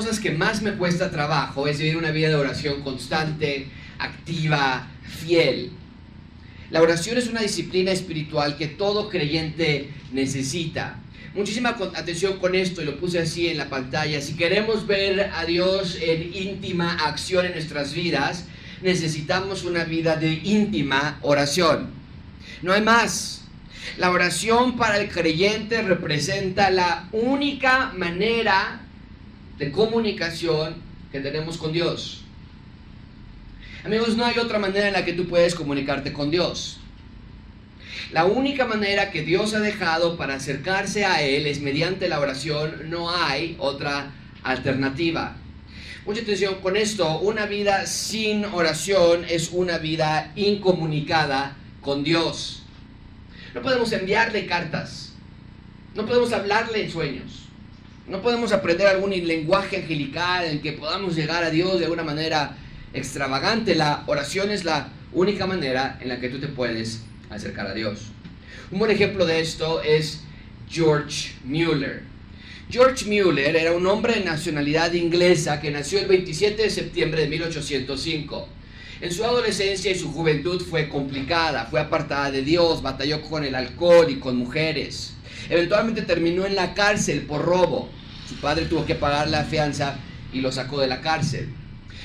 Cosas que más me cuesta trabajo es vivir una vida de oración constante, activa, fiel. La oración es una disciplina espiritual que todo creyente necesita. Muchísima atención con esto y lo puse así en la pantalla. Si queremos ver a Dios en íntima acción en nuestras vidas, necesitamos una vida de íntima oración. No hay más. La oración para el creyente representa la única manera de comunicación que tenemos con Dios. Amigos, no hay otra manera en la que tú puedes comunicarte con Dios. La única manera que Dios ha dejado para acercarse a Él es mediante la oración. No hay otra alternativa. Mucha atención con esto. Una vida sin oración es una vida incomunicada con Dios. No podemos enviarle cartas. No podemos hablarle en sueños. No podemos aprender algún lenguaje angelical en que podamos llegar a Dios de una manera extravagante. La oración es la única manera en la que tú te puedes acercar a Dios. Un buen ejemplo de esto es George Mueller. George Mueller era un hombre de nacionalidad inglesa que nació el 27 de septiembre de 1805. En su adolescencia y su juventud fue complicada, fue apartada de Dios, batalló con el alcohol y con mujeres. Eventualmente terminó en la cárcel por robo. Su padre tuvo que pagar la fianza y lo sacó de la cárcel.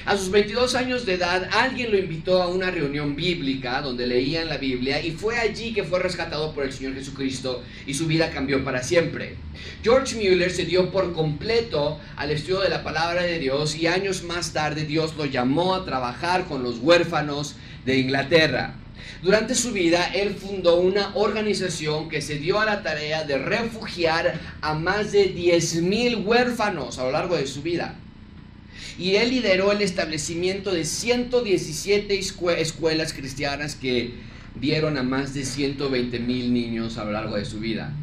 A sus 22 años de edad, alguien lo invitó a una reunión bíblica donde leían la Biblia y fue allí que fue rescatado por el Señor Jesucristo y su vida cambió para siempre. George Mueller se dio por completo al estudio de la palabra de Dios y años más tarde Dios lo llamó a trabajar con los huérfanos de Inglaterra. Durante su vida, él fundó una organización que se dio a la tarea de refugiar a más de 10.000 huérfanos a lo largo de su vida y él lideró el establecimiento de 117 escuelas cristianas que dieron a más de 120 mil niños a lo largo de su vida.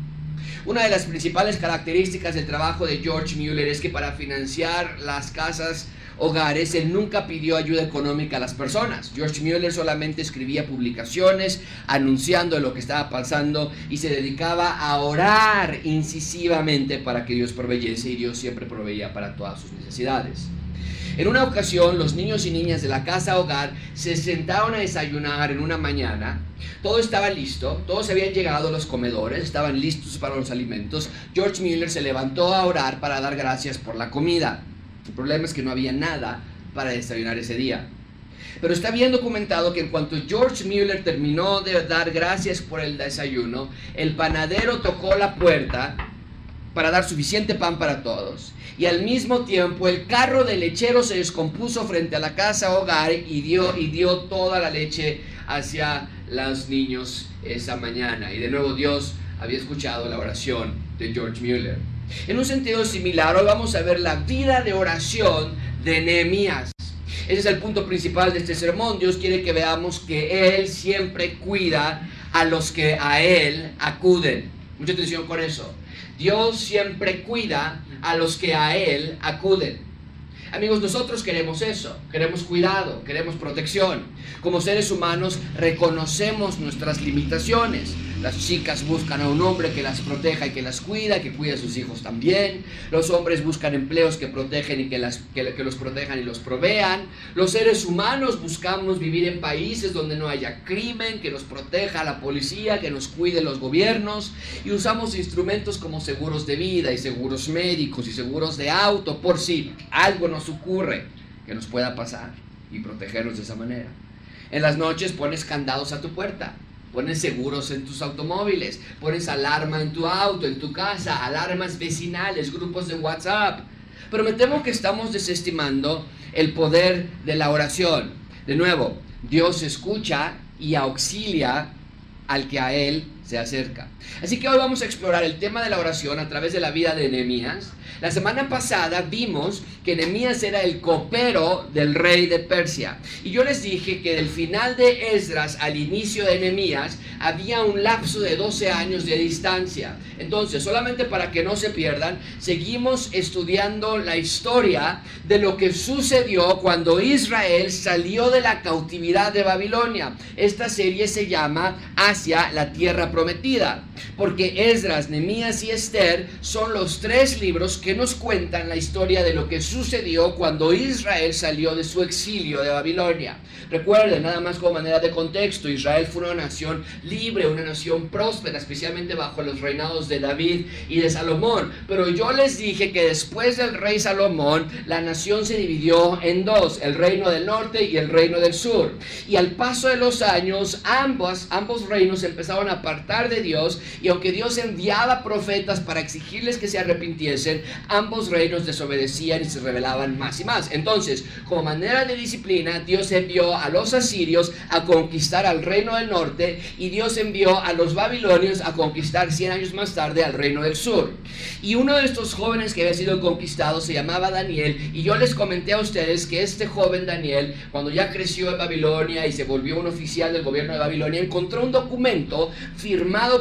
Una de las principales características del trabajo de George Mueller es que para financiar las casas hogares, él nunca pidió ayuda económica a las personas. George Mueller solamente escribía publicaciones anunciando lo que estaba pasando y se dedicaba a orar incisivamente para que Dios proveyese y Dios siempre proveía para todas sus necesidades. En una ocasión, los niños y niñas de la casa hogar se sentaron a desayunar en una mañana. Todo estaba listo, todos habían llegado a los comedores, estaban listos para los alimentos. George Miller se levantó a orar para dar gracias por la comida. El problema es que no había nada para desayunar ese día. Pero está bien documentado que en cuanto George Mueller terminó de dar gracias por el desayuno, el panadero tocó la puerta para dar suficiente pan para todos. Y al mismo tiempo el carro de lechero se descompuso frente a la casa hogar y dio, y dio toda la leche hacia los niños esa mañana. Y de nuevo Dios había escuchado la oración de George Mueller. En un sentido similar, hoy vamos a ver la vida de oración de Nehemías. Ese es el punto principal de este sermón. Dios quiere que veamos que Él siempre cuida a los que a Él acuden. Mucha atención con eso. Dios siempre cuida a los que a Él acuden. Amigos, nosotros queremos eso, queremos cuidado, queremos protección. Como seres humanos reconocemos nuestras limitaciones. Las chicas buscan a un hombre que las proteja y que las cuida, que cuida a sus hijos también. Los hombres buscan empleos que protegen y que, que, los protejan y los provean. Los seres humanos buscamos vivir en países donde no haya crimen, que nos proteja la policía, que nos cuide los gobiernos. Y usamos instrumentos como seguros de vida y seguros médicos y seguros de auto por si algo nos ocurre que nos pueda pasar y protegernos de esa manera. En las noches pones candados a tu puerta pones seguros en tus automóviles, pones alarma en tu auto, en tu casa, alarmas vecinales, grupos de WhatsApp. Pero me temo que estamos desestimando el poder de la oración. De nuevo, Dios escucha y auxilia al que a Él se acerca. Así que hoy vamos a explorar el tema de la oración a través de la vida de Nehemías la semana pasada vimos que Nehemías era el copero del rey de Persia. Y yo les dije que del final de Esdras al inicio de Nehemías había un lapso de 12 años de distancia. Entonces, solamente para que no se pierdan, seguimos estudiando la historia de lo que sucedió cuando Israel salió de la cautividad de Babilonia. Esta serie se llama Hacia la tierra prometida, porque Esdras, Nehemías y Esther son los tres libros que nos cuentan la historia de lo que sucedió cuando Israel salió de su exilio de Babilonia. Recuerden, nada más como manera de contexto, Israel fue una nación libre, una nación próspera, especialmente bajo los reinados de David y de Salomón. Pero yo les dije que después del rey Salomón, la nación se dividió en dos, el reino del norte y el reino del sur. Y al paso de los años, ambos, ambos reinos empezaron a de Dios y aunque Dios enviaba profetas para exigirles que se arrepintiesen, ambos reinos desobedecían y se rebelaban más y más. Entonces, como manera de disciplina, Dios envió a los asirios a conquistar al reino del norte y Dios envió a los babilonios a conquistar 100 años más tarde al reino del sur. Y uno de estos jóvenes que había sido conquistado se llamaba Daniel y yo les comenté a ustedes que este joven Daniel, cuando ya creció en Babilonia y se volvió un oficial del gobierno de Babilonia, encontró un documento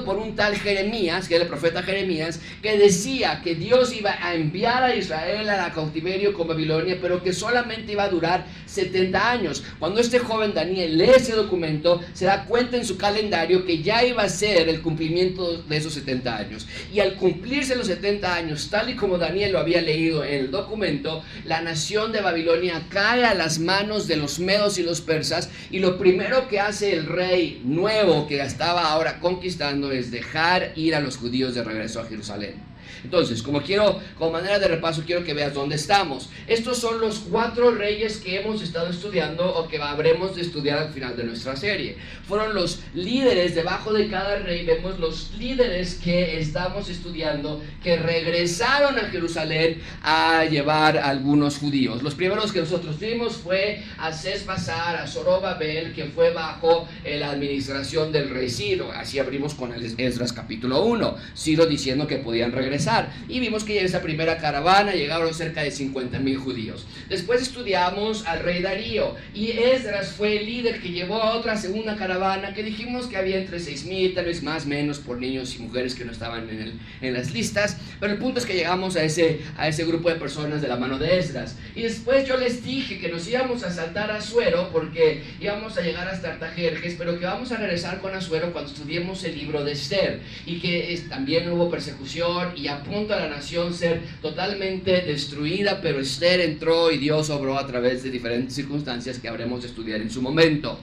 por un tal Jeremías, que era el profeta Jeremías, que decía que Dios iba a enviar a Israel a la cautiverio con Babilonia, pero que solamente iba a durar 70 años. Cuando este joven Daniel lee ese documento, se da cuenta en su calendario que ya iba a ser el cumplimiento de esos 70 años. Y al cumplirse los 70 años, tal y como Daniel lo había leído en el documento, la nación de Babilonia cae a las manos de los medos y los persas y lo primero que hace el rey nuevo que estaba ahora conquistando es dejar ir a los judíos de regreso a Jerusalén. Entonces, como quiero, como manera de repaso, quiero que veas dónde estamos. Estos son los cuatro reyes que hemos estado estudiando o que habremos de estudiar al final de nuestra serie. Fueron los líderes, debajo de cada rey vemos los líderes que estamos estudiando que regresaron a Jerusalén a llevar algunos judíos. Los primeros que nosotros vimos fue a César, a Zorobabel, que fue bajo la administración del rey Ciro. Así abrimos con el Esdras capítulo 1. Ciro diciendo que podían regresar y vimos que en esa primera caravana llegaron cerca de 50 mil judíos. Después estudiamos al rey Darío y Esdras fue el líder que llevó a otra segunda caravana que dijimos que había entre 6 mil, tal vez más, menos por niños y mujeres que no estaban en, el, en las listas. Pero el punto es que llegamos a ese, a ese grupo de personas de la mano de Esdras. Y después yo les dije que nos íbamos a saltar a Azuero porque íbamos a llegar hasta Artajerjes, pero que vamos a regresar con Azuero cuando estudiemos el libro de Esther y que también hubo persecución y a punto a la nación ser totalmente destruida, pero Esther entró y Dios obró a través de diferentes circunstancias que habremos de estudiar en su momento.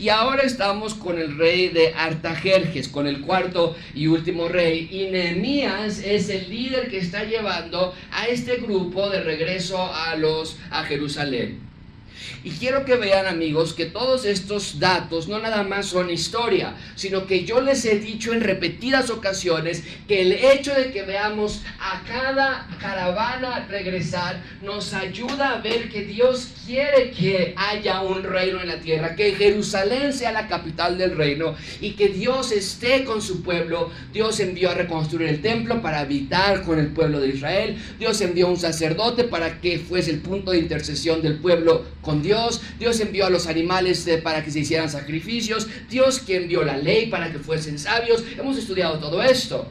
Y ahora estamos con el rey de Artajerjes, con el cuarto y último rey, y Nehemías es el líder que está llevando a este grupo de regreso a los a Jerusalén. Y quiero que vean amigos que todos estos datos no nada más son historia, sino que yo les he dicho en repetidas ocasiones que el hecho de que veamos a cada caravana regresar nos ayuda a ver que Dios quiere que haya un reino en la tierra, que Jerusalén sea la capital del reino y que Dios esté con su pueblo. Dios envió a reconstruir el templo para habitar con el pueblo de Israel. Dios envió un sacerdote para que fuese el punto de intercesión del pueblo con Dios Dios, envió a los animales eh, para que se hicieran sacrificios, Dios quien envió la ley para que fuesen sabios. Hemos estudiado todo esto.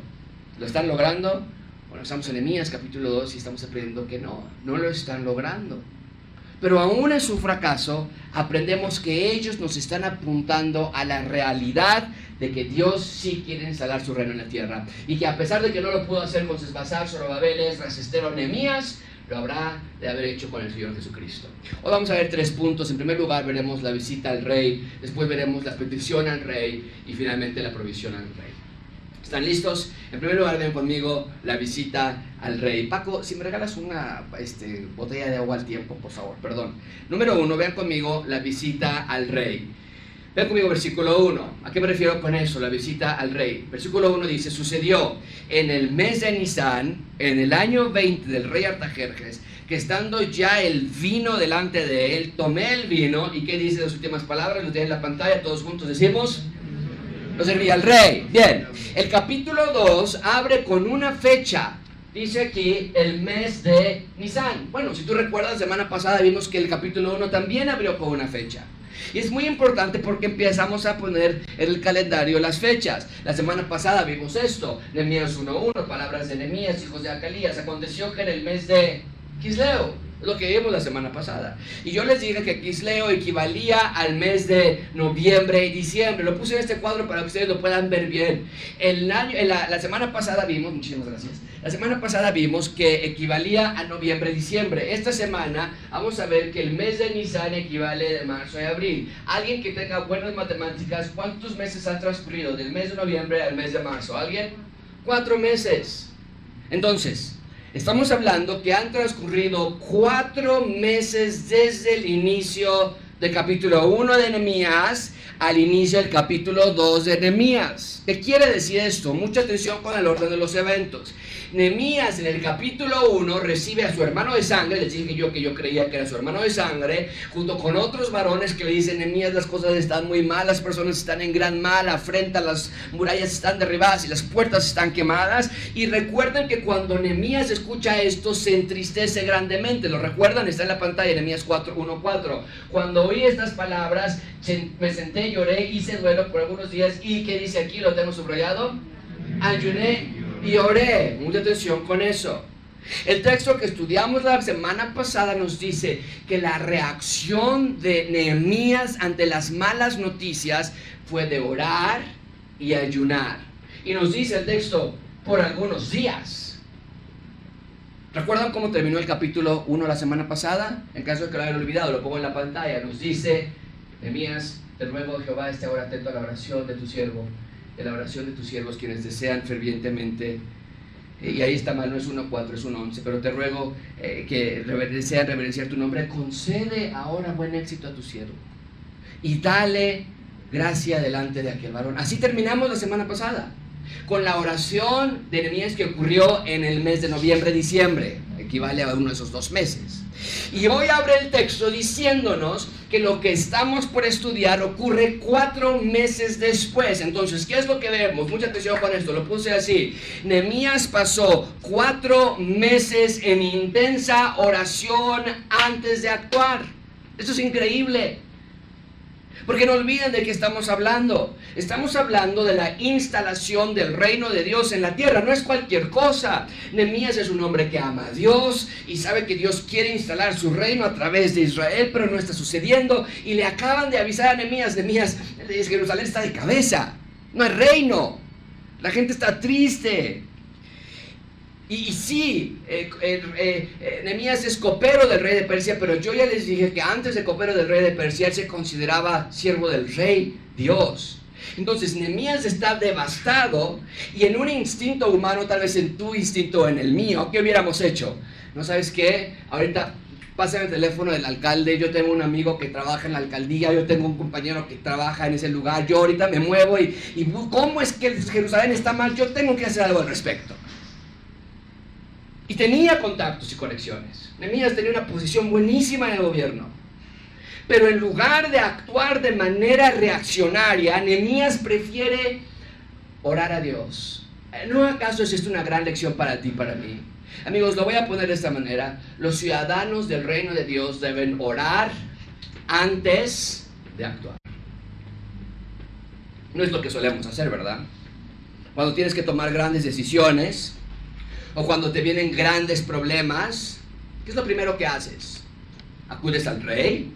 ¿Lo están logrando? Bueno, estamos en Emías capítulo 2 y estamos aprendiendo que no, no lo están logrando. Pero aún en su fracaso, aprendemos que ellos nos están apuntando a la realidad de que Dios sí quiere instalar su reino en la tierra. Y que a pesar de que no lo pudo hacer con Sesbazar, Zorobabel, Esdras, Estero, lo habrá de haber hecho con el Señor Jesucristo. Hoy vamos a ver tres puntos. En primer lugar veremos la visita al rey, después veremos la petición al rey y finalmente la provisión al rey. ¿Están listos? En primer lugar, ven conmigo la visita al rey. Paco, si me regalas una este, botella de agua al tiempo, por favor, perdón. Número uno, vean conmigo la visita al rey. Vean conmigo versículo 1. ¿A qué me refiero con eso? La visita al rey. Versículo 1 dice, sucedió en el mes de Nisan, en el año 20 del rey Artajerjes, que estando ya el vino delante de él, tomé el vino, ¿y qué dice las últimas palabras? Lo tienen en la pantalla, todos juntos decimos, lo servía al rey. Bien, el capítulo 2 abre con una fecha. Dice aquí el mes de Nisan. Bueno, si tú recuerdas, semana pasada vimos que el capítulo 1 también abrió con una fecha. Y es muy importante porque empezamos a poner en el calendario las fechas. La semana pasada vimos esto, Nehemías 1.1, palabras de Nehemías, hijos de Acalías. Aconteció que en el mes de Kisleo lo que vimos la semana pasada. Y yo les dije que Kisleo equivalía al mes de noviembre y diciembre. Lo puse en este cuadro para que ustedes lo puedan ver bien. El año, la, la, semana pasada vimos, muchísimas gracias. La semana pasada vimos que equivalía a noviembre diciembre. Esta semana vamos a ver que el mes de Nisan equivale de marzo y abril. Alguien que tenga buenas matemáticas, ¿cuántos meses han transcurrido del mes de noviembre al mes de marzo? ¿Alguien? Cuatro meses. Entonces, Estamos hablando que han transcurrido cuatro meses desde el inicio del capítulo 1 de Nehemías al inicio del capítulo 2 de Nehemías. ¿Qué quiere decir esto? Mucha atención con el orden de los eventos. Nemías en el capítulo 1 recibe a su hermano de sangre, les dije yo que yo creía que era su hermano de sangre, junto con otros varones que le dicen, Nemías las cosas están muy mal, las personas están en gran mal, afrenta, las murallas están derribadas y las puertas están quemadas. Y recuerden que cuando Nemías escucha esto se entristece grandemente, ¿lo recuerdan? Está en la pantalla, Nemías 4, 1, 4. Cuando oí estas palabras, me senté, lloré, hice duelo por algunos días y ¿qué dice aquí? Lo tengo subrayado. Ayuné y oré. Mucha atención con eso. El texto que estudiamos la semana pasada nos dice que la reacción de Nehemías ante las malas noticias fue de orar y ayunar. Y nos dice el texto por algunos días. ¿Recuerdan cómo terminó el capítulo 1 la semana pasada? En caso de que lo hayan olvidado, lo pongo en la pantalla. Nos dice, Nehemías, te ruego Jehová esté ahora atento a la oración de tu siervo la oración de tus siervos, quienes desean fervientemente. Y ahí está mal, no es 1.4, es 1.11, pero te ruego eh, que desean reverenciar tu nombre. Concede ahora buen éxito a tu siervo y dale gracia delante de aquel varón. Así terminamos la semana pasada con la oración de Nehemías que ocurrió en el mes de noviembre-diciembre, equivale a uno de esos dos meses. Y hoy abre el texto diciéndonos que lo que estamos por estudiar ocurre cuatro meses después. Entonces, ¿qué es lo que vemos? Mucha atención con esto, lo puse así. Nehemías pasó cuatro meses en intensa oración antes de actuar. Esto es increíble. Porque no olviden de qué estamos hablando. Estamos hablando de la instalación del reino de Dios en la tierra. No es cualquier cosa. Nemías es un hombre que ama a Dios y sabe que Dios quiere instalar su reino a través de Israel, pero no está sucediendo. Y le acaban de avisar a Nemías, Nemías, Jerusalén está de cabeza. No hay reino. La gente está triste. Y, sí, eh, eh, eh es copero del rey de Persia, pero yo ya les dije que antes de copero del rey de Persia, él se consideraba siervo del rey Dios. Entonces, Nehemías está devastado y en un instinto humano, tal vez en tu instinto, en el mío, ¿qué hubiéramos hecho? ¿No sabes qué? Ahorita pasa el teléfono del alcalde, yo tengo un amigo que trabaja en la alcaldía, yo tengo un compañero que trabaja en ese lugar, yo ahorita me muevo y, y ¿cómo es que Jerusalén está mal? Yo tengo que hacer algo al respecto. Y tenía contactos y conexiones. Nemías tenía una posición buenísima en el gobierno. Pero en lugar de actuar de manera reaccionaria, Nemías prefiere orar a Dios. ¿No acaso es esto una gran lección para ti para mí? Amigos, lo voy a poner de esta manera. Los ciudadanos del reino de Dios deben orar antes de actuar. No es lo que solemos hacer, ¿verdad? Cuando tienes que tomar grandes decisiones, o cuando te vienen grandes problemas, ¿qué es lo primero que haces? ¿Acudes al rey?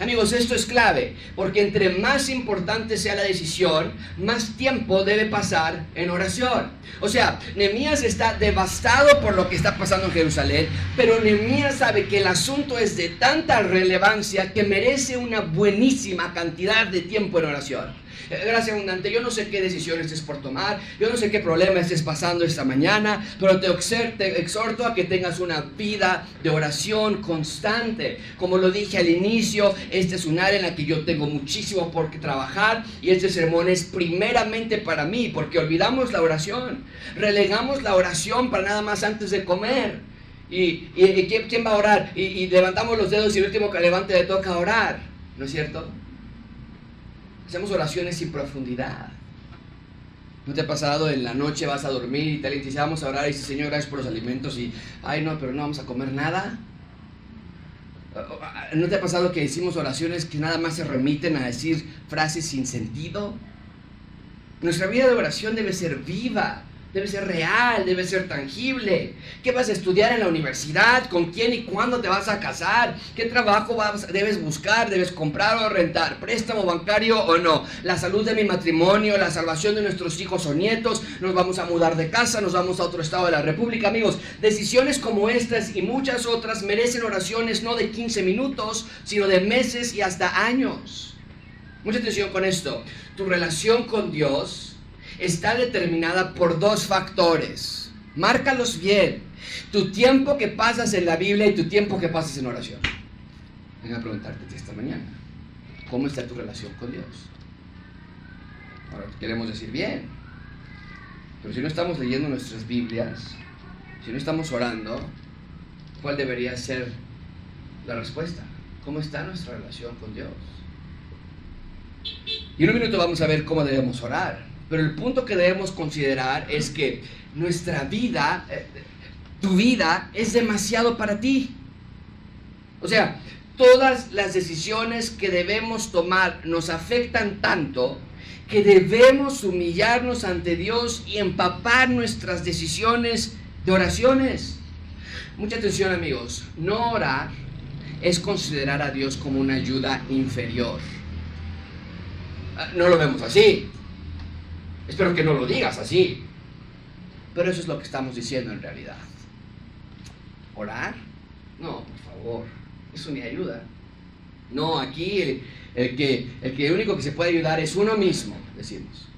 Amigos, esto es clave, porque entre más importante sea la decisión, más tiempo debe pasar en oración. O sea, Nehemías está devastado por lo que está pasando en Jerusalén, pero Nehemías sabe que el asunto es de tanta relevancia que merece una buenísima cantidad de tiempo en oración. Gracias abundante, yo no sé qué decisiones estés por tomar, yo no sé qué problema estés pasando esta mañana, pero te, exhorto a que tengas una vida de oración constante. Como lo dije al inicio, este es un área en la que yo tengo muchísimo por qué trabajar y este sermón es primeramente para mí, porque olvidamos la oración, relegamos la oración para nada más antes de comer. ¿Y, ¿quién, va a orar? Y, y levantamos los dedos y el último que levante le toca orar, ¿no es cierto? Hacemos oraciones sin profundidad. ¿No te ha pasado en la noche vas a dormir y te dice vamos a orar y dice Señor gracias por los alimentos y ay no, pero no vamos a comer nada? ¿No te ha pasado que hicimos oraciones que nada más se remiten a decir frases sin sentido? Nuestra vida de oración debe ser viva, debe ser real, debe ser tangible. ¿Qué vas a estudiar en la universidad? ¿Con quién y cuándo te vas a casar? ¿Qué trabajo debes buscar? ¿Debes comprar o rentar? ¿Préstamo bancario o no? La salud de mi matrimonio, la salvación de nuestros hijos o nietos. Nos vamos a mudar de casa, nos vamos a otro estado de la República. Amigos, decisiones como estas y muchas otras merecen oraciones no de 15 minutos, sino de meses y hasta años. Mucha atención con esto. Tu relación con Dios está determinada por dos factores. Márcalos bien. Tu tiempo que pasas en la Biblia y tu tiempo que pasas en oración. Venga a preguntarte esta mañana. ¿Cómo está tu relación con Dios? Ahora queremos decir bien. Pero si no estamos leyendo nuestras Biblias, si no estamos orando, ¿cuál debería ser la respuesta? ¿Cómo está nuestra relación con Dios? Y en un minuto vamos a ver cómo debemos orar. Pero el punto que debemos considerar es que nuestra vida, eh, tu vida, es demasiado para ti. O sea, todas las decisiones que debemos tomar nos afectan tanto que debemos humillarnos ante Dios y empapar nuestras decisiones de oraciones. Mucha atención amigos, no orar es considerar a Dios como una ayuda inferior. Ah, no lo vemos así. Espero que no lo digas así. Pero eso es lo que estamos diciendo en realidad. ¿Orar? No, por favor. Eso ni ayuda. No, aquí el, que, el que único que se puede ayudar es uno mismo, decimos.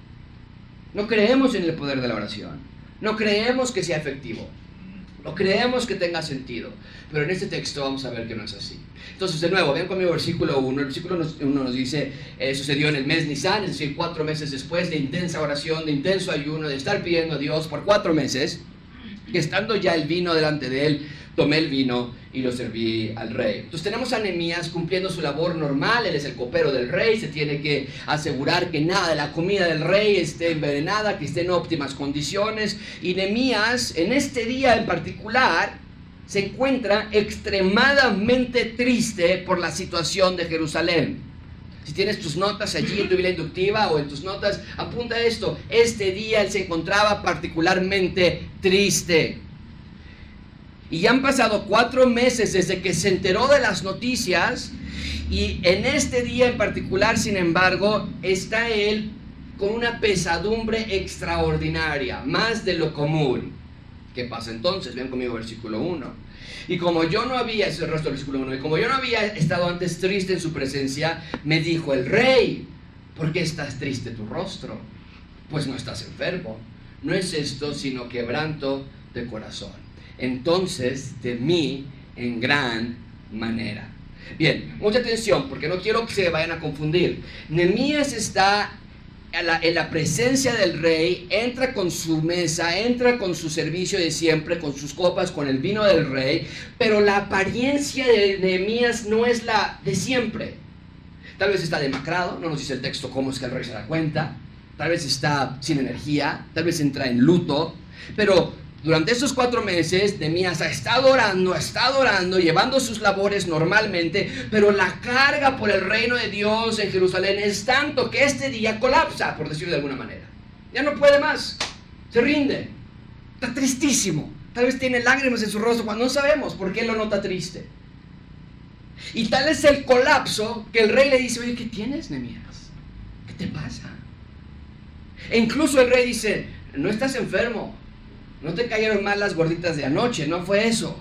No creemos en el poder de la oración. No creemos que sea efectivo. No creemos que tenga sentido. Pero en este texto vamos a ver que no es así. Entonces, de nuevo, vean conmigo versículo 1. El versículo 1 nos dice, eh, sucedió en el mes Nisan, es decir, cuatro meses después de intensa oración, de intenso ayuno, de estar pidiendo a Dios por cuatro meses, que estando ya el vino delante de él, tomé el vino y lo serví al rey. Entonces tenemos a Nehemías cumpliendo su labor normal, él es el copero del rey, se tiene que asegurar que nada de la comida del rey esté envenenada, que esté en óptimas condiciones. Y Nehemías, en este día en particular, se encuentra extremadamente triste por la situación de Jerusalén. Si tienes tus notas allí en tu Biblia inductiva o en tus notas, apunta esto. Este día él se encontraba particularmente triste. Y ya han pasado cuatro meses desde que se enteró de las noticias y en este día en particular, sin embargo, está él con una pesadumbre extraordinaria, más de lo común. ¿Qué pasa entonces? Vean conmigo versículo 1. Y como yo no había, ese es el resto versículo 1, y como yo no había estado antes triste en su presencia, me dijo el rey, ¿por qué estás triste tu rostro? Pues no estás enfermo. No es esto, sino quebranto de corazón entonces temí en gran manera. Bien, mucha atención, porque no quiero que se vayan a confundir. Nemías está en la, presencia del rey, entra con su mesa, entra con su servicio de siempre, con sus copas, con el vino del rey, pero la apariencia de Nehemías no es la de siempre. Tal vez está demacrado, no nos dice el texto cómo es que el rey se da cuenta, tal vez está sin energía, tal vez entra en luto, pero durante estos cuatro meses, Nemías ha estado orando, ha estado orando, llevando sus labores normalmente, pero la carga por el reino de Dios en Jerusalén es tanto que este día colapsa, por decirlo de alguna manera. Ya no puede más, se rinde, está tristísimo. Tal vez tiene lágrimas en su rostro cuando no sabemos por qué lo nota triste. Y tal es el colapso que el rey le dice, oye, ¿qué tienes, Nemías? ¿Qué te pasa? E incluso el rey dice, no estás enfermo, no te cayeron mal las gorditas de anoche, no fue eso.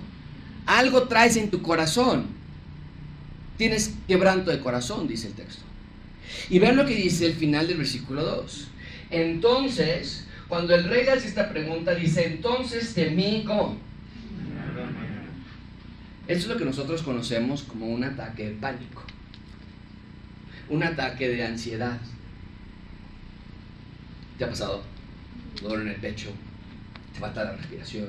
Algo traes en tu corazón. Tienes quebranto de corazón, dice el texto. Y vean lo que dice el final del versículo 2. Entonces, cuando el rey le hace esta pregunta, dice, entonces temí ¿cómo? Esto es lo que nosotros conocemos como un ataque de pánico. Un ataque de ansiedad. ¿Te ha pasado? Dolor en el pecho, falta la respiración.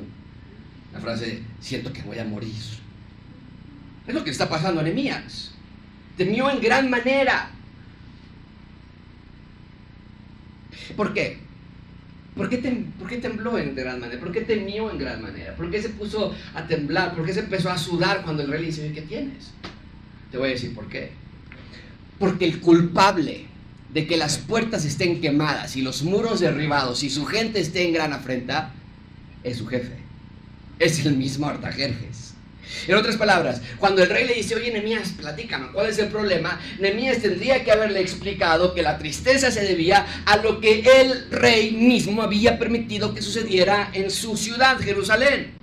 La frase, siento que voy a morir. Es lo que está pasando a Nehemías. Temió en gran manera. ¿Por qué? ¿Por qué, ¿Por qué, tembló en gran manera? ¿Por qué temió en gran manera? ¿Por qué se puso a temblar? ¿Por qué se empezó a sudar cuando el rey le dice, ¿qué tienes? Te voy a decir por qué. Porque el culpable de que las puertas estén quemadas y los muros derribados y su gente esté en gran afrenta, es su jefe. Es el mismo Artajerjes. En otras palabras, cuando el rey le dice, oye, Nemías, platícame, ¿cuál es el problema? Nemías tendría que haberle explicado que la tristeza se debía a lo que el rey mismo había permitido que sucediera en su ciudad, Jerusalén.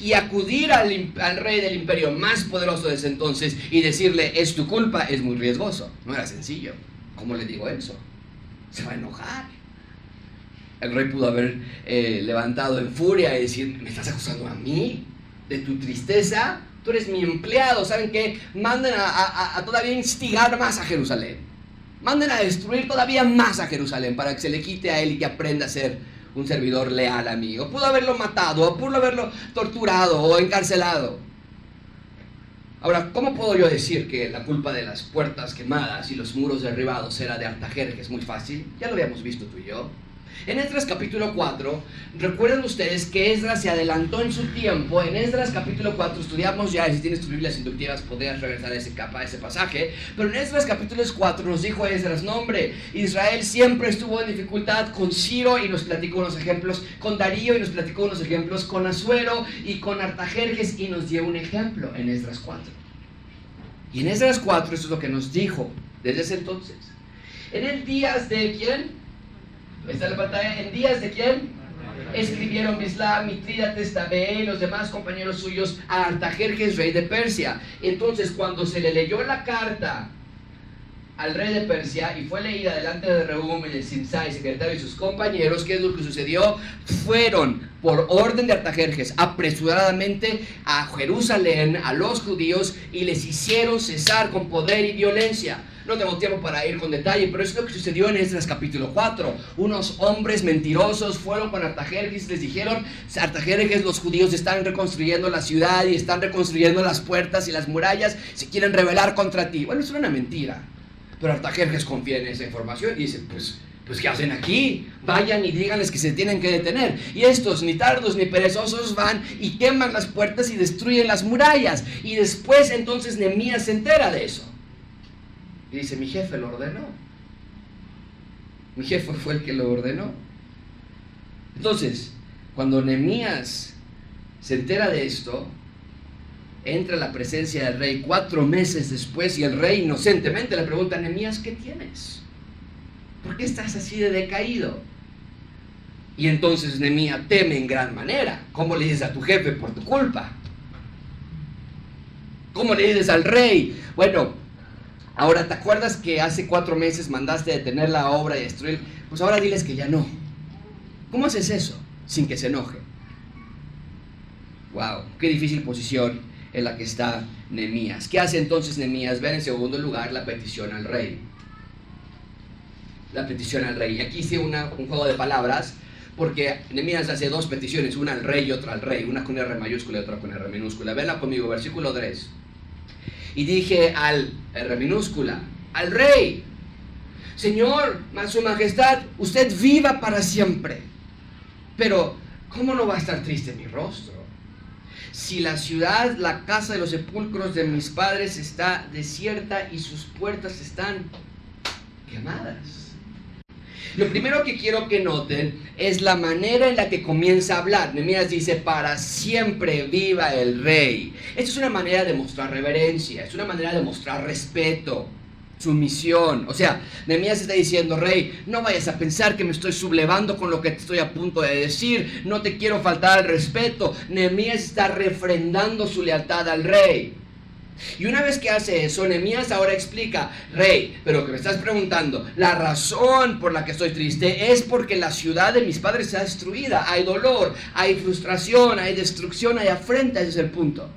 Y acudir al, al, rey del imperio más poderoso de ese entonces y decirle, es tu culpa, es muy riesgoso. No era sencillo. ¿Cómo le digo eso? Se va a enojar. El rey pudo haber eh, levantado en furia y decir, ¿me estás acusando a mí de tu tristeza? Tú eres mi empleado, ¿saben qué? Manden a, a, a todavía instigar más a Jerusalén. Manden a destruir todavía más a Jerusalén para que se le quite a él y que aprenda a ser un servidor leal a mí. O pudo haberlo matado, o pudo haberlo torturado o encarcelado. Ahora, ¿cómo puedo yo decir que la culpa de las puertas quemadas y los muros derribados era de Artajerjes? Muy fácil, ya lo habíamos visto tú y yo. En Esdras capítulo 4, recuerden ustedes que Esdras se adelantó en su tiempo. En Esdras capítulo 4 estudiamos ya, si tienes tus Biblias inductivas podrías regresar a ese, capa, a ese pasaje. Pero en Esdras capítulo 4 nos dijo Esdras, no hombre, Israel siempre estuvo en dificultad con Ciro y nos platicó unos ejemplos, con Darío y nos platicó unos ejemplos, con Azuero y con Artajerjes y nos dio un ejemplo en Esdras 4. Y en Esdras 4 eso es lo que nos dijo desde ese entonces. En el días de quién? Está la pantalla. ¿En días de quién? Escribieron Bislam, Mitrídates, Tabé y los demás compañeros suyos a Artajerjes, rey de Persia. Entonces, cuando se le leyó la carta al rey de Persia y fue leída delante de Rehum de Simsai, secretario y sus compañeros, ¿qué es lo que sucedió? Fueron por orden de Artajerjes apresuradamente a Jerusalén, a los judíos, y les hicieron cesar con poder y violencia. No tengo tiempo para ir con detalle, pero es lo que sucedió en Esdras capítulo 4. Unos hombres mentirosos fueron con Artajerjes, les dijeron, Artajerjes, los judíos están reconstruyendo la ciudad y están reconstruyendo las puertas y las murallas, se quieren rebelar contra ti. Bueno, es una mentira. Pero Artajerjes confía en esa información y dice, pues, pues ¿qué hacen aquí? Vayan y díganles que se tienen que detener. Y estos, ni tardos ni perezosos, van y queman las puertas y destruyen las murallas. Y después entonces Nemías se entera de eso. Y dice, mi jefe lo ordenó. Mi jefe fue el que lo ordenó. Entonces, cuando Nemías se entera de esto, entra a la presencia del rey cuatro meses después y el rey inocentemente le pregunta a ¿qué tienes? ¿Por qué estás así de decaído? Y entonces Nemías teme en gran manera. ¿Cómo le dices a tu jefe por tu culpa? ¿Cómo le dices al rey? Bueno, Ahora, ¿te acuerdas que hace cuatro meses mandaste detener la obra y destruir? Pues ahora diles que ya no. ¿Cómo haces eso sin que se enoje? Wow, qué difícil posición en la que está Nemías. ¿Qué hace entonces Nemías? Ver en segundo lugar la petición al rey. La petición al rey. Y aquí hice un juego de palabras porque Nemías hace dos peticiones, una al rey y otra al rey, una con R mayúscula y otra con R minúscula. Venla conmigo, versículo 3 y dije al R minúscula, al rey, Señor, su majestad, usted viva para siempre. Pero, ¿cómo no va a estar triste mi rostro? Si la ciudad, la casa de los sepulcros de mis padres está desierta y sus puertas están quemadas. Lo primero que quiero que noten es la manera en la que comienza a hablar. Nehemías dice, para siempre viva el rey. Esto es una manera de mostrar reverencia, es una manera de mostrar respeto sumisión. O sea, Nehemías está diciendo, rey, no vayas a pensar que me estoy sublevando con lo que te estoy a punto de decir, no te quiero faltar al respeto. Nehemías está refrendando su lealtad al rey. Y una vez que hace eso, Nehemías ahora explica, rey, pero que me estás preguntando, la razón por la que estoy triste es porque la ciudad de mis padres está destruida, hay dolor, hay frustración, hay destrucción, hay afrenta, ese es el punto.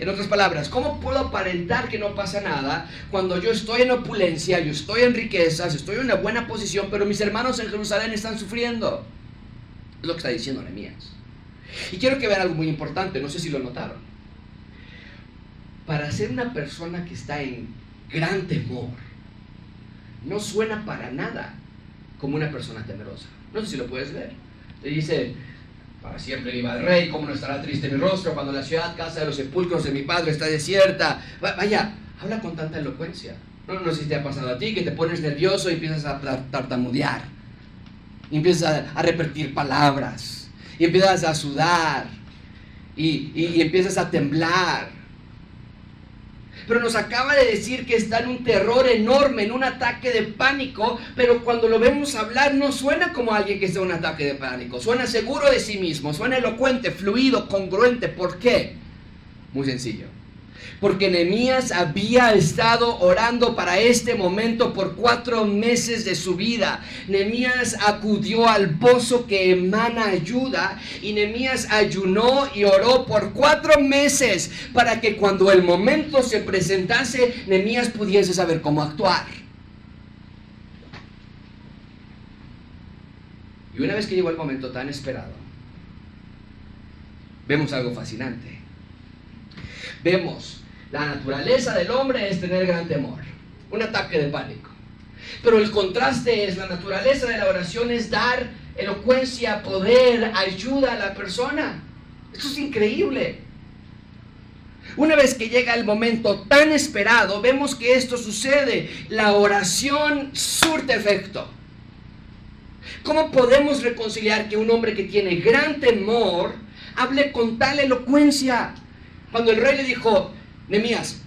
En otras palabras, ¿cómo puedo aparentar que no pasa nada cuando yo estoy en opulencia, yo estoy en riquezas, estoy en una buena posición, pero mis hermanos en Jerusalén están sufriendo? Es lo que está diciendo Nehemías. Y quiero que vean algo muy importante, no sé si lo notaron para ser una persona que está en gran temor, no suena para nada como una persona temerosa. No sé si lo puedes ver. Te dice, para siempre viva el rey, cómo no estará triste mi rostro cuando la ciudad, casa de los sepulcros de mi padre está desierta. Vaya, habla con tanta elocuencia. No, no sé si te ha pasado a ti, que te pones nervioso y empiezas a tartamudear. Y empiezas a, repetir palabras. Y empiezas a sudar. Y, y empiezas a temblar pero nos acaba de decir que está en un terror enorme, en un ataque de pánico, pero cuando lo vemos hablar no suena como alguien que está en un ataque de pánico, suena seguro de sí mismo, suena elocuente, fluido, congruente. ¿Por qué? Muy sencillo porque Nehemías había estado orando para este momento por cuatro meses de su vida. Nehemías acudió al pozo que emana ayuda y Nehemías ayunó y oró por cuatro meses para que cuando el momento se presentase, Nehemías pudiese saber cómo actuar. Y una vez que llegó el momento tan esperado, vemos algo fascinante. Vemos la naturaleza del hombre es tener gran temor, un ataque de pánico. Pero el contraste es, la naturaleza de la oración es dar elocuencia, poder, ayuda a la persona. Eso es increíble. Una vez que llega el momento tan esperado, vemos que esto sucede. La oración surte efecto. ¿Cómo podemos reconciliar que un hombre que tiene gran temor hable con tal elocuencia? Cuando el rey le dijo, Nemías,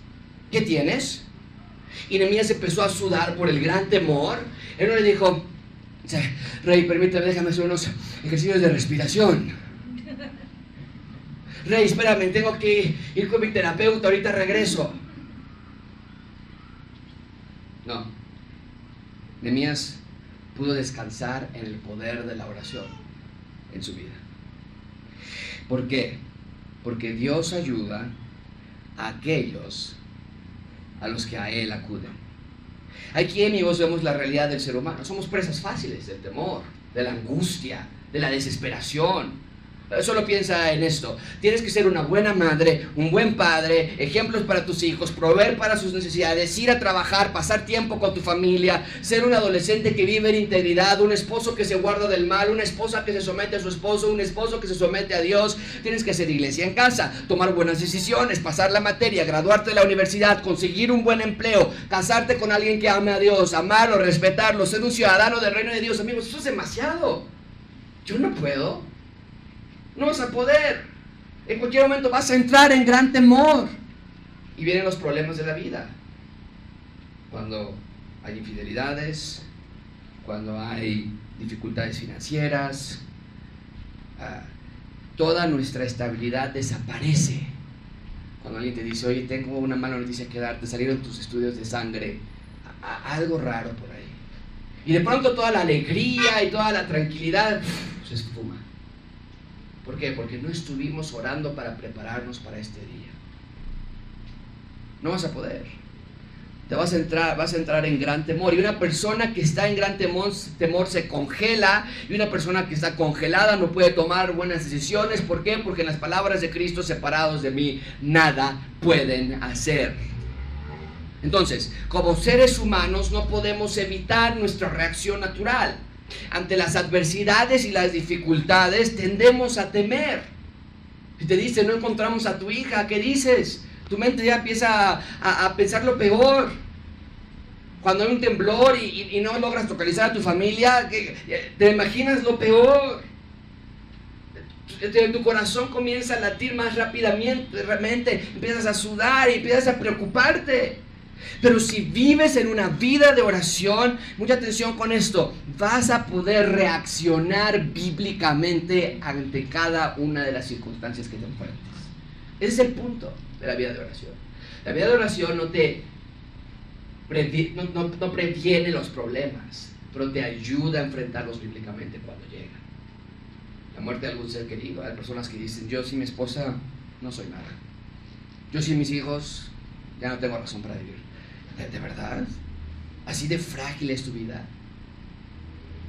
¿qué tienes? Y Nemías empezó a sudar por el gran temor. Él no le dijo, Rey, permítame, déjame hacer unos ejercicios de respiración. Rey, espérame, tengo que ir con mi terapeuta, ahorita regreso. No. Nemías pudo descansar en el poder de la oración en su vida. ¿Por qué? Porque Dios ayuda aquellos a los que a Él acuden. Aquí amigos vemos la realidad del ser humano. Somos presas fáciles del temor, de la angustia, de la desesperación, Solo piensa en esto. Tienes que ser una buena madre, un buen padre, ejemplos para tus hijos, proveer para sus necesidades, ir a trabajar, pasar tiempo con tu familia, ser un adolescente que vive en integridad, un esposo que se guarda del mal, una esposa que se somete a su esposo, un esposo que se somete a Dios. Tienes que hacer iglesia en casa, tomar buenas decisiones, pasar la materia, graduarte de la universidad, conseguir un buen empleo, casarte con alguien que ame a Dios, amarlo, respetarlo, ser un ciudadano del reino de Dios. Amigos, eso es demasiado. Yo no puedo. No vas a poder. En cualquier momento vas a entrar en gran temor. Y vienen los problemas de la vida. Cuando hay infidelidades, cuando hay dificultades financieras, ah, toda nuestra estabilidad desaparece. Cuando alguien te dice, oye, tengo una mala noticia que darte, salieron tus estudios de sangre, algo raro por ahí. Y de pronto toda la alegría y toda la tranquilidad se esfuma. ¿Por qué? Porque no estuvimos orando para prepararnos para este día. No vas a poder. Te vas a entrar, vas a entrar en gran temor. Y una persona que está en gran temor, temor se congela. Y una persona que está congelada no puede tomar buenas decisiones. ¿Por qué? Porque en las palabras de Cristo, separados de mí, nada pueden hacer. Entonces, como seres humanos no podemos evitar nuestra reacción natural ante las adversidades y las dificultades tendemos a temer. Si te dice, no encontramos a tu hija, ¿qué dices? Tu mente ya empieza a, pensar lo peor. Cuando hay un temblor y, no logras localizar a tu familia, te imaginas lo peor. Tu, tu corazón comienza a latir más rápidamente, realmente empiezas a sudar y empiezas a preocuparte. Pero si vives en una vida de oración, mucha atención con esto, vas a poder reaccionar bíblicamente ante cada una de las circunstancias que te enfrentes. Ese es el punto de la vida de oración. La vida de oración no te no, previene los problemas, pero te ayuda a enfrentarlos bíblicamente cuando llegan. La muerte de algún ser querido, hay personas que dicen, yo sin mi esposa no soy nada. Yo sin mis hijos ya no tengo razón para vivir. ¿De verdad? ¿Así de frágil es tu vida?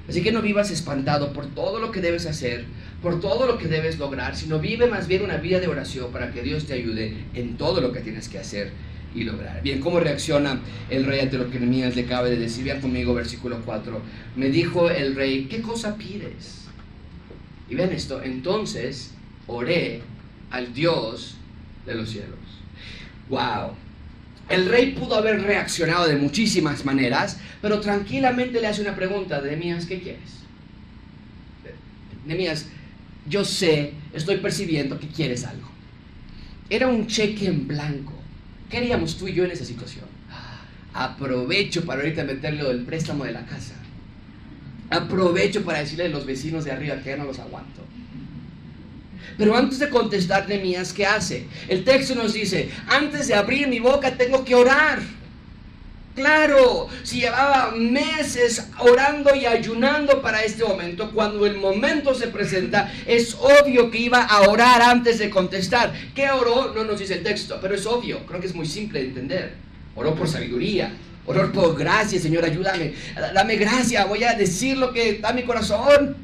Así que no vivas espantado por todo lo que debes hacer, por todo lo que debes lograr, sino vive más bien una vida de oración para que Dios te ayude en todo lo que tienes que hacer y lograr. Bien, ¿cómo reacciona el rey ante lo que Nehemías le acaba de decir? Vean conmigo versículo 4. Me dijo el rey, ¿qué cosa pides? Y vean esto, entonces oré al Dios de los cielos. ¡Wow! El rey pudo haber reaccionado de muchísimas maneras, pero tranquilamente le hace una pregunta, Nehemías, ¿qué quieres? Nehemías, yo sé, estoy percibiendo que quieres algo. Era un cheque en blanco. ¿Qué haríamos tú y yo en esa situación? Aprovecho para ahorita meterle el préstamo de la casa. Aprovecho para decirle a los vecinos de arriba que ya no los aguanto. Pero antes de contestar Nehemías, ¿qué hace? El texto nos dice, antes de abrir mi boca tengo que orar. Claro, si llevaba meses orando y ayunando para este momento, cuando el momento se presenta, es obvio que iba a orar antes de contestar. ¿Qué oró? No nos dice el texto, pero es obvio, creo que es muy simple de entender. Oró por sabiduría, oró por gracia, Señor, ayúdame, dame gracia, voy a decir lo que está mi corazón.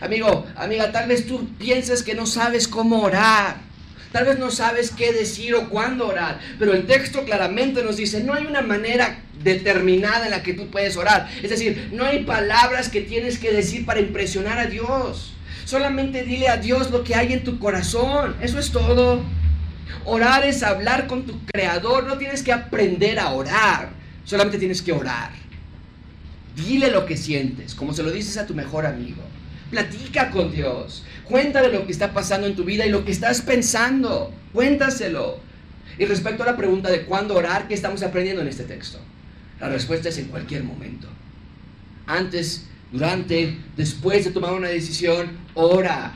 Amigo, amiga, tal vez tú pienses que no sabes cómo orar. Tal vez no sabes qué decir o cuándo orar, pero el texto claramente nos dice, no hay una manera determinada en la que tú puedes orar. Es decir, no hay palabras que tienes que decir para impresionar a Dios. Solamente dile a Dios lo que hay en tu corazón. Eso es todo. Orar es hablar con tu creador. No tienes que aprender a orar. Solamente tienes que orar. Dile lo que sientes, como se lo dices a tu mejor amigo. Platica con Dios. Cuéntale lo que está pasando en tu vida y lo que estás pensando. Cuéntaselo. Y respecto a la pregunta de cuándo orar, ¿qué estamos aprendiendo en este texto? La respuesta es en cualquier momento. Antes, durante, después de tomar una decisión, ora.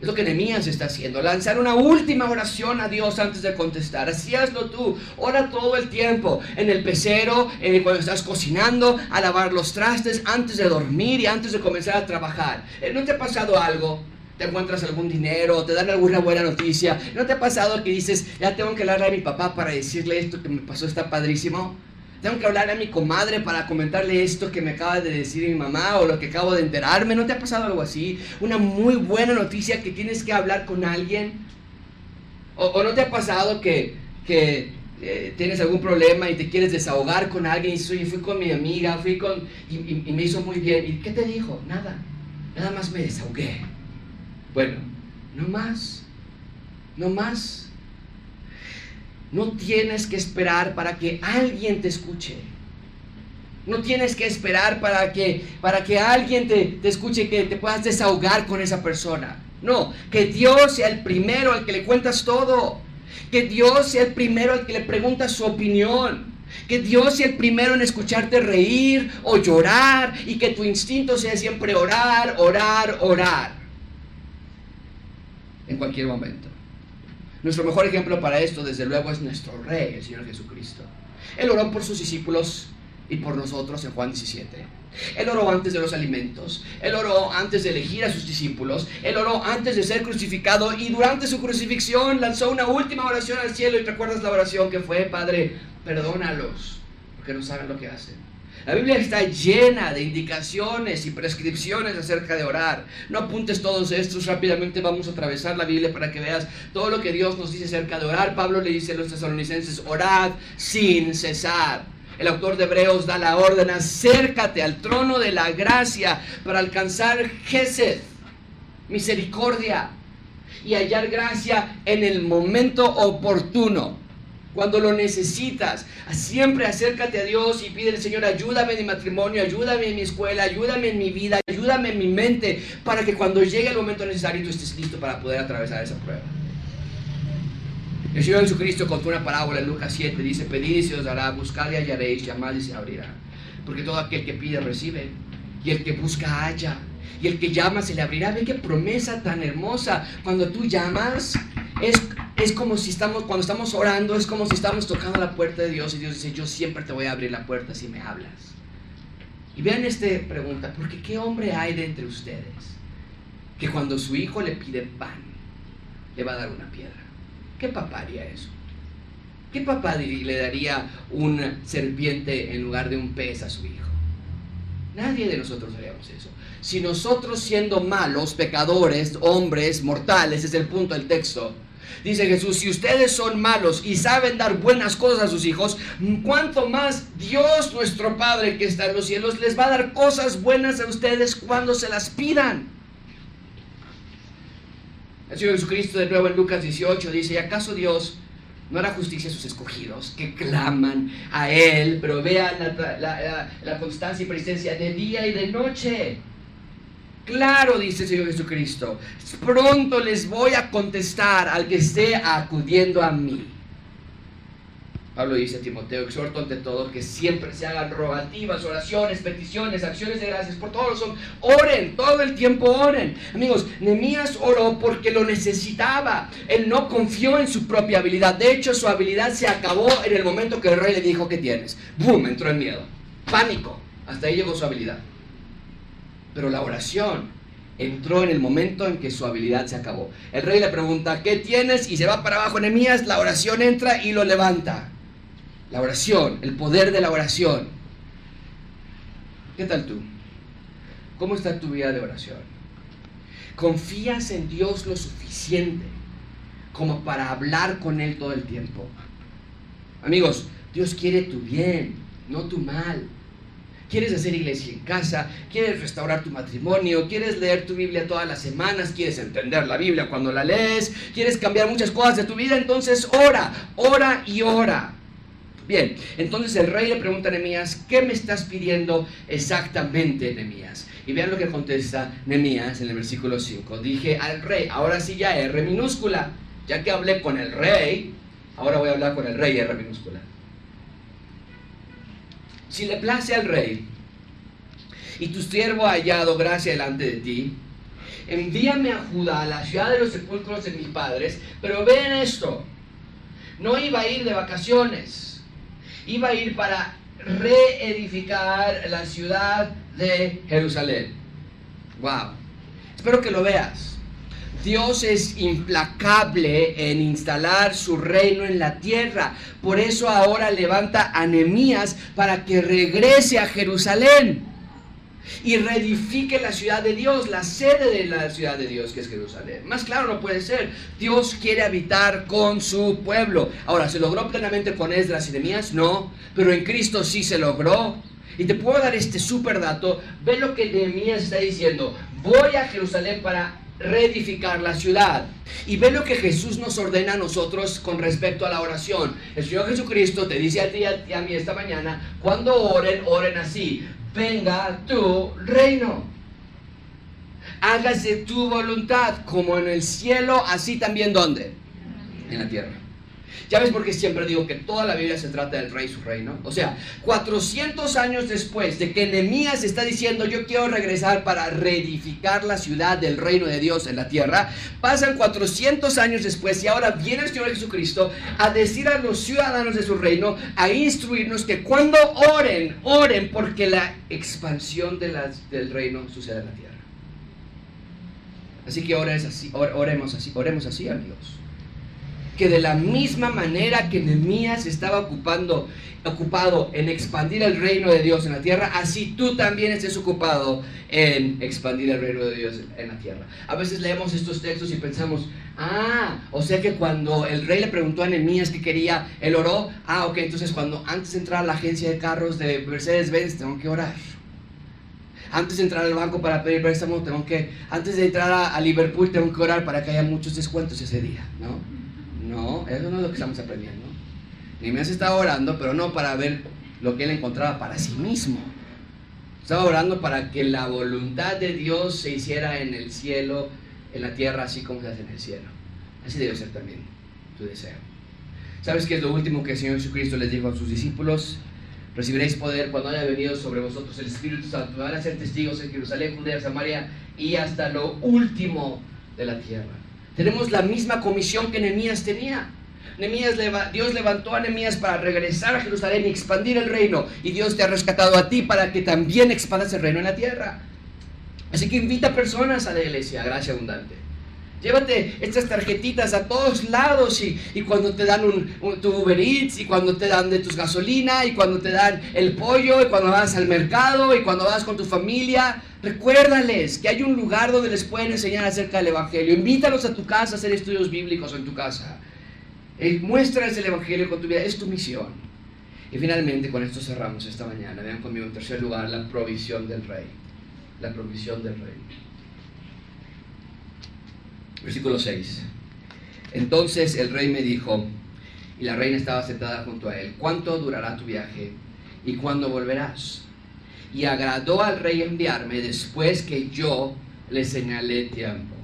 Es lo que Nehemías está haciendo, lanzar una última oración a Dios antes de contestar. Así hazlo tú, ora todo el tiempo, en el pecero, en cuando estás cocinando, a lavar los trastes, antes de dormir y antes de comenzar a trabajar. Eh, ¿No te ha pasado algo? te encuentras algún dinero, te dan alguna buena noticia. ¿No te ha pasado que dices, ya tengo que hablarle a mi papá para decirle esto que me pasó, está padrísimo? Tengo que hablar a mi comadre para comentarle esto que me acaba de decir mi mamá o lo que acabo de enterarme. ¿No te ha pasado algo así? Una muy buena noticia que tienes que hablar con alguien. ¿O, no te ha pasado que, que eh, tienes algún problema y te quieres desahogar con alguien y dices, fui con mi amiga, fui con... Y, y me hizo muy bien. ¿Y qué te dijo? Nada. Nada más me desahogué. Bueno, no más. No más. No tienes que esperar para que alguien te escuche. No tienes que esperar para que, para que alguien te, te escuche, que te puedas desahogar con esa persona. No, que Dios sea el primero al que le cuentas todo. Que Dios sea el primero al que le preguntas su opinión. Que Dios sea el primero en escucharte reír o llorar y que tu instinto sea siempre orar, orar, orar. En cualquier momento. Nuestro mejor ejemplo para esto, desde luego, es nuestro Rey, el Señor Jesucristo. Él oró por sus discípulos y por nosotros en Juan 17. Él oró antes de los alimentos, Él oró antes de elegir a sus discípulos, Él oró antes de ser crucificado y durante su crucifixión lanzó una última oración al cielo y recuerdas la oración que fue, Padre, perdónalos, porque no saben lo que hacen. La Biblia está llena de indicaciones y prescripciones acerca de orar. No apuntes todos estos, rápidamente vamos a atravesar la Biblia para que veas todo lo que Dios nos dice acerca de orar. Pablo le dice a los tesalonicenses, orad sin cesar. El autor de Hebreos da la orden, acércate al trono de la gracia para alcanzar Gesed, misericordia, y hallar gracia en el momento oportuno cuando lo necesitas. Siempre acércate a Dios y pide al Señor, ayúdame en mi matrimonio, ayúdame en mi escuela, ayúdame en mi vida, ayúdame en mi mente, para que cuando llegue el momento necesario tú estés listo para poder atravesar esa prueba. El Señor Jesucristo contó una parábola en Lucas 7, dice, pedid y se os dará, buscad y hallaréis, llamad y se abrirá. Porque todo aquel que pide recibe, y el que busca halla, y el que llama se le abrirá. Ve qué promesa tan hermosa. Cuando tú llamas, es, es como si estamos, cuando estamos orando, es como si estamos tocando la puerta de Dios y Dios dice, yo siempre te voy a abrir la puerta si me hablas. Y vean esta pregunta, porque ¿qué hombre hay de entre ustedes que cuando su hijo le pide pan, le va a dar una piedra? ¿Qué papá haría eso? ¿Qué papá le daría una serpiente en lugar de un pez a su hijo? Nadie de nosotros haríamos eso. Si nosotros siendo malos, pecadores, hombres, mortales, es el punto del texto, Dice Jesús, si ustedes son malos y saben dar buenas cosas a sus hijos, ¿cuánto más Dios nuestro Padre que está en los cielos les va a dar cosas buenas a ustedes cuando se las pidan. El Señor Jesucristo de nuevo en Lucas 18 dice, ¿y acaso Dios no hará justicia a sus escogidos que claman a Él, pero vean la, constancia y presencia de día y de noche. Claro, dice el Señor Jesucristo, pronto les voy a contestar al que esté acudiendo a mí. Pablo dice a Timoteo, exhorto ante todo que siempre se hagan rogativas, oraciones, peticiones, acciones de gracias por todos los. Oren, todo el tiempo oren. Amigos, Nemías oró porque lo necesitaba. Él no confió en su propia habilidad. De hecho, su habilidad se acabó en el momento que el rey le dijo, ¿qué tienes? ¡Bum! Entró en miedo. Pánico. Hasta ahí llegó su habilidad. Pero la oración entró en el momento en que su habilidad se acabó. El rey le pregunta, ¿qué tienes? Y se va para abajo Nemías, la oración entra y lo levanta. La oración, el poder de la oración. ¿Qué tal tú? ¿Cómo está tu vida de oración? ¿Confías en Dios lo suficiente como para hablar con Él todo el tiempo? Amigos, Dios quiere tu bien, no tu mal. ¿Quieres hacer iglesia en casa? ¿Quieres restaurar tu matrimonio? ¿Quieres leer tu Biblia todas las semanas? ¿Quieres entender la Biblia cuando la lees? ¿Quieres cambiar muchas cosas de tu vida? Entonces ora, ora y ora. Bien, entonces el rey le pregunta a Nehemías, ¿qué me estás pidiendo exactamente, Nehemías? Y vean lo que contesta Nehemías en el versículo 5. Dije al rey, ahora sí ya R minúscula, ya que hablé con el rey, ahora voy a hablar con el rey R minúscula. Si le place al rey y tu siervo ha hallado gracia delante de ti, envíame a Judá, a la ciudad de los sepulcros de mis padres, pero ven esto, no iba a ir de vacaciones iba a ir para reedificar la ciudad de Jerusalén. Wow. Espero que lo veas. Dios es implacable en instalar su reino en la tierra. Por eso ahora levanta a para que regrese a Jerusalén y reedifique la ciudad de Dios, la sede de la ciudad de Dios que es Jerusalén. Más claro no puede ser. Dios quiere habitar con su pueblo. Ahora, ¿se logró plenamente con Esdras y Nehemías? No, pero en Cristo sí se logró. Y te puedo dar este super dato. Ve lo que Nehemías está diciendo. Voy a Jerusalén para reedificar la ciudad. Y ve lo que Jesús nos ordena a nosotros con respecto a la oración. El Señor Jesucristo te dice a ti y a mí esta mañana, cuando oren, oren así venga tu reino. Hágase tu voluntad como en el cielo, así también donde? En la tierra. Ya ves por qué siempre digo que toda la Biblia se trata del rey y su reino. O sea, 400 años después de que Nehemías está diciendo yo quiero regresar para reedificar la ciudad del reino de Dios en la tierra, pasan 400 años después y ahora viene el Señor Jesucristo a decir a los ciudadanos de su reino, a instruirnos que cuando oren, oren porque la expansión de del reino sucede en la tierra. Así que así, oremos así, oremos así, amigos que de la misma manera que Nehemías estaba ocupando, ocupado en expandir el reino de Dios en la tierra, así tú también estés ocupado en expandir el reino de Dios en la tierra. A veces leemos estos textos y pensamos, ah, o sea que cuando el rey le preguntó a Nehemías qué quería, él oró, ah, ok, entonces cuando antes de entrar a la agencia de carros de Mercedes-Benz tengo que orar antes de entrar al banco para pedir préstamo, tengo que, antes de entrar a, a, Liverpool, tengo que orar para que haya muchos descuentos ese día, ¿no? No, eso no es lo que estamos aprendiendo. Nehemías estaba orando, pero no para ver lo que él encontraba para sí mismo. Estaba orando para que la voluntad de Dios se hiciera en el cielo, en la tierra, así como se hace en el cielo. Así debe ser también tu deseo. ¿Sabes qué es lo último que el Señor Jesucristo les dijo a sus discípulos? Recibiréis poder cuando haya venido sobre vosotros el Espíritu Santo. Van a ser testigos en Jerusalén, Judea, Samaria y hasta lo último de la tierra. Tenemos la misma comisión que Nehemías tenía. Dios levantó a Nehemías para regresar a Jerusalén y expandir el reino. Y Dios te ha rescatado a ti para que también expandas el reino en la tierra. Así que invita personas a la iglesia, gracia abundante. Llévate estas tarjetitas a todos lados y, cuando te dan un, tu Uber Eats y cuando te dan de tus gasolina y cuando te dan el pollo y cuando vas al mercado y cuando vas con tu familia, recuérdales que hay un lugar donde les pueden enseñar acerca del Evangelio. Invítalos a tu casa a hacer estudios bíblicos en tu casa. Eh, muéstrales el Evangelio con tu vida, es tu misión. Y finalmente con esto cerramos esta mañana. Vean conmigo en tercer lugar la provisión del rey. La provisión del rey. Versículo 6. Entonces el rey me dijo, y la reina estaba sentada junto a él. ¿Cuánto durará tu viaje y cuándo volverás? Y agradó al rey enviarme después que yo le señalé tiempo.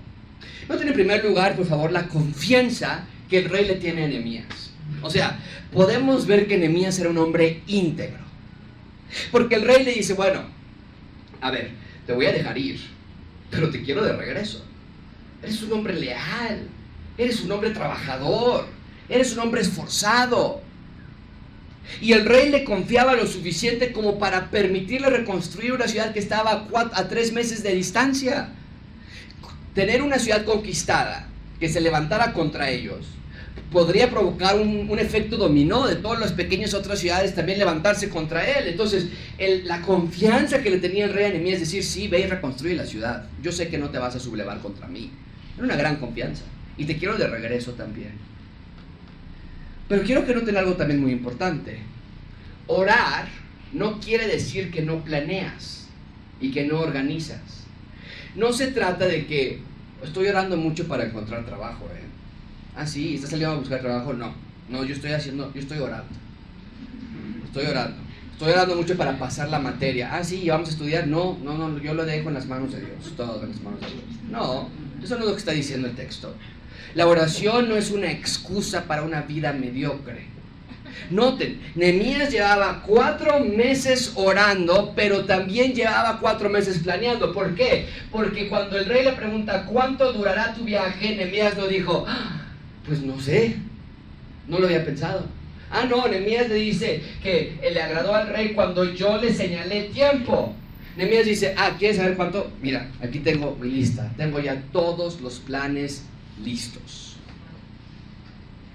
Noten en primer lugar, por favor, la confianza que el rey le tiene a Nehemías. O sea, podemos ver que Nehemías era un hombre íntegro. Porque el rey le dice, bueno, a ver, te voy a dejar ir, pero te quiero de regreso. Eres un hombre leal, eres un hombre trabajador, eres un hombre esforzado. Y el rey le confiaba lo suficiente como para permitirle reconstruir una ciudad que estaba a, tres meses de distancia. Tener una ciudad conquistada que se levantara contra ellos podría provocar un, efecto dominó de todas las pequeñas otras ciudades también levantarse contra él. Entonces, la confianza que le tenía el rey a es decir, sí, ve y reconstruye la ciudad. Yo sé que no te vas a sublevar contra mí. Era una gran confianza. Y te quiero de regreso también. Pero quiero que noten algo también muy importante. Orar no quiere decir que no planeas y que no organizas. No se trata de que estoy orando mucho para encontrar trabajo, ¿eh? Ah, sí, ¿estás saliendo a buscar trabajo? No. No, yo estoy haciendo, yo estoy orando. Estoy orando. Estoy orando mucho para pasar la materia. Ah, sí, vamos a estudiar. No, no, no, yo lo dejo en las manos de Dios. Todo en las manos de Dios. No, eso no es lo que está diciendo el texto. La oración no es una excusa para una vida mediocre. Noten, Nehemías llevaba cuatro meses orando, pero también llevaba cuatro meses planeando. ¿Por qué? Porque cuando el rey le pregunta cuánto durará tu viaje, Nehemías no dijo, ah, pues no sé, no lo había pensado. Ah, no, Nemías le dice que le agradó al rey cuando yo le señalé tiempo. Nemías dice, ah, ¿quieres saber cuánto? Mira, aquí tengo mi lista, tengo ya todos los planes listos.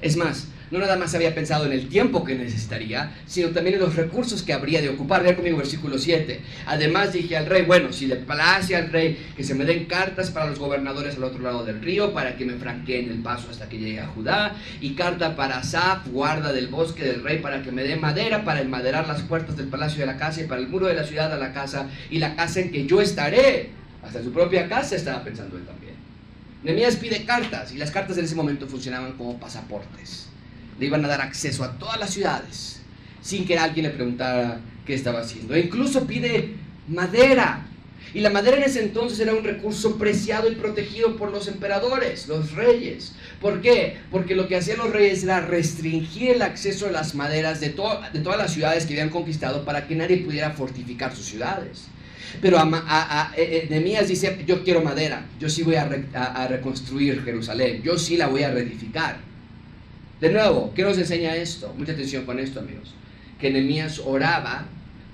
Es más, no nada más había pensado en el tiempo que necesitaría, sino también en los recursos que habría de ocupar. Vean conmigo versículo 7. Además dije al rey, bueno, si le place al rey que se me den cartas para los gobernadores al otro lado del río, para que me franqueen el paso hasta que llegue a Judá, y carta para Asaf, guarda del bosque del rey, para que me dé madera para enmaderar las puertas del palacio de la casa y para el muro de la ciudad a la casa y la casa en que yo estaré. Hasta su propia casa estaba pensando él también. Nemías pide cartas y las cartas en ese momento funcionaban como pasaportes le iban a dar acceso a todas las ciudades sin que alguien le preguntara qué estaba haciendo. E incluso pide madera. Y la madera en ese entonces era un recurso preciado y protegido por los emperadores, los reyes. ¿Por qué? Porque lo que hacían los reyes era restringir el acceso a las maderas de, de todas las ciudades que habían conquistado para que nadie pudiera fortificar sus ciudades. Pero a, eh, eh, dice, yo quiero madera, yo sí voy a, a reconstruir Jerusalén, yo sí la voy a reedificar. De nuevo, ¿qué nos enseña esto? Mucha atención con esto, amigos. Que Nehemías oraba,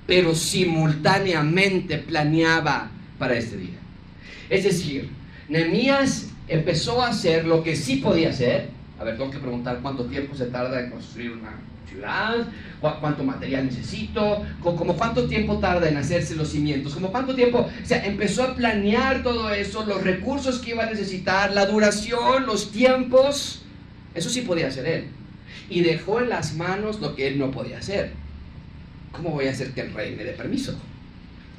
pero simultáneamente planeaba para este día. Es decir, Nehemías empezó a hacer lo que sí podía hacer. A ver, tengo que preguntar cuánto tiempo se tarda en construir una ciudad, cuánto material necesito, como cuánto tiempo tarda en hacerse los cimientos, como cuánto tiempo, o sea, empezó a planear todo eso, los recursos que iba a necesitar, la duración, los tiempos, eso sí podía hacer él. Y dejó en las manos lo que él no podía hacer. ¿Cómo voy a hacer que el rey me dé permiso?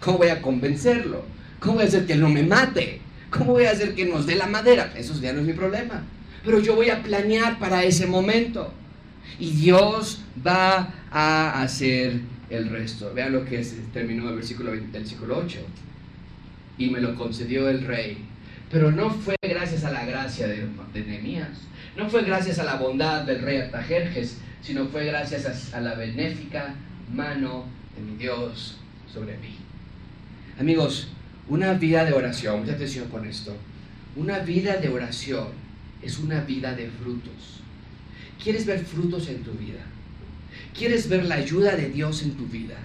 ¿Cómo voy a convencerlo? ¿Cómo voy a hacer que él no me mate? ¿Cómo voy a hacer que nos dé la madera? Eso ya no es mi problema. Pero yo voy a planear para ese momento. Y Dios va a hacer el resto. Vean lo que terminó el versículo, del versículo 8. Y me lo concedió el rey. Pero no fue gracias a la gracia de, de Nehemías no fue gracias a la bondad del rey Artajerjes, sino fue gracias a, la benéfica mano de mi Dios sobre mí. Amigos, una vida de oración, mucha atención con esto, una vida de oración es una vida de frutos. ¿Quieres ver frutos en tu vida? ¿Quieres ver la ayuda de Dios en tu vida?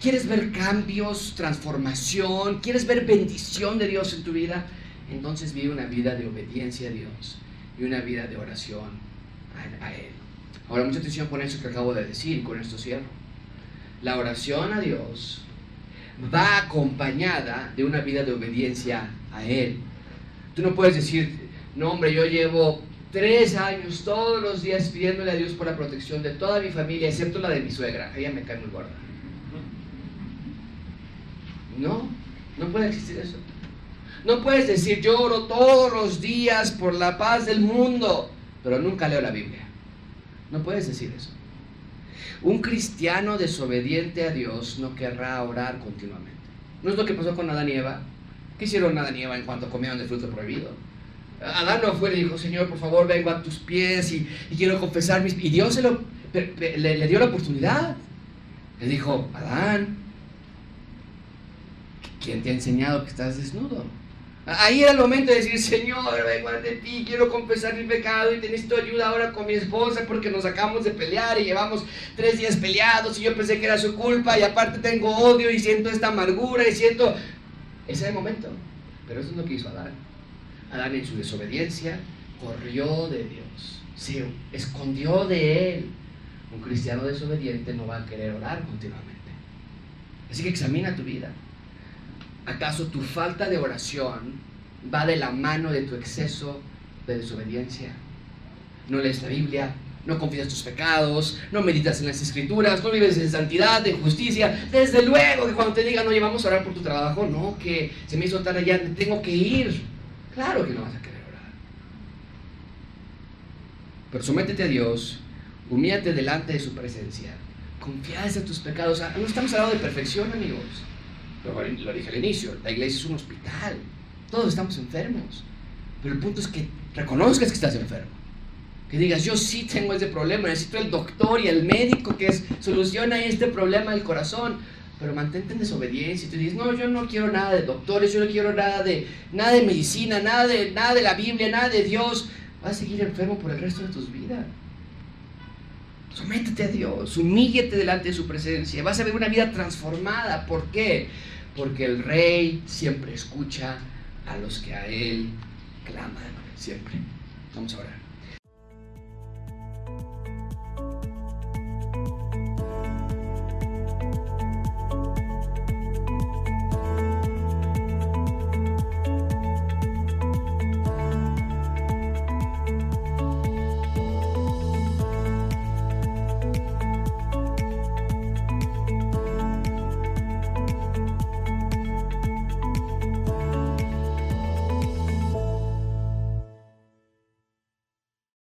¿Quieres ver cambios, transformación? ¿Quieres ver bendición de Dios en tu vida? Entonces vive una vida de obediencia a Dios y una vida de oración a, Él. Ahora, mucha atención con eso que acabo de decir, con esto cierro. La oración a Dios va acompañada de una vida de obediencia a Él. Tú no puedes decir, no hombre, yo llevo tres años todos los días pidiéndole a Dios por la protección de toda mi familia, excepto la de mi suegra. Ella me cae muy gorda. No, no puede existir eso. No puedes decir, yo oro todos los días por la paz del mundo, pero nunca leo la Biblia. No puedes decir eso. Un cristiano desobediente a Dios no querrá orar continuamente. ¿No es lo que pasó con Adán y Eva? ¿Qué hicieron Adán y Eva en cuanto comieron del fruto prohibido? Adán no fue y dijo, Señor, por favor, vengo a tus pies y, quiero confesar mis... Y Dios se lo, le, le dio la oportunidad. Le dijo, Adán, ¿quién te ha enseñado que estás desnudo? Ahí era el momento de decir, Señor, vengo ante ti, quiero confesar mi pecado y necesito ayuda ahora con mi esposa porque nos acabamos de pelear y llevamos tres días peleados y yo pensé que era su culpa y aparte tengo odio y siento esta amargura y siento... Ese era el momento. Pero eso es lo que hizo Adán. Adán en su desobediencia corrió de Dios, se escondió de él. Un cristiano desobediente no va a querer orar continuamente. Así que examina tu vida. ¿Acaso tu falta de oración va de la mano de tu exceso de desobediencia? No lees la Biblia, no confías tus pecados, no meditas en las escrituras, no vives en santidad, en justicia. Desde luego que cuando te digan, oye, vamos a orar por tu trabajo, no, que se me hizo tan allá, tengo que ir. Claro que no vas a querer orar. Pero sométete a Dios, humíate delante de su presencia, confía en tus pecados. No estamos hablando de perfección, amigos. Lo, dije al inicio, la iglesia es un hospital. Todos estamos enfermos. Pero el punto es que reconozcas que estás enfermo. Que digas, yo sí tengo ese problema, necesito el doctor y el médico que es, soluciona este problema del corazón. Pero mantente en desobediencia y tú dices, no, yo no quiero nada de doctores, yo no quiero nada de, nada de medicina, nada de, nada de la Biblia, nada de Dios. Vas a seguir enfermo por el resto de tus vidas. Sométete a Dios, humíllate delante de su presencia. Vas a ver una vida transformada. ¿Por qué? porque el rey siempre escucha a los que a él claman, siempre. Vamos a orar.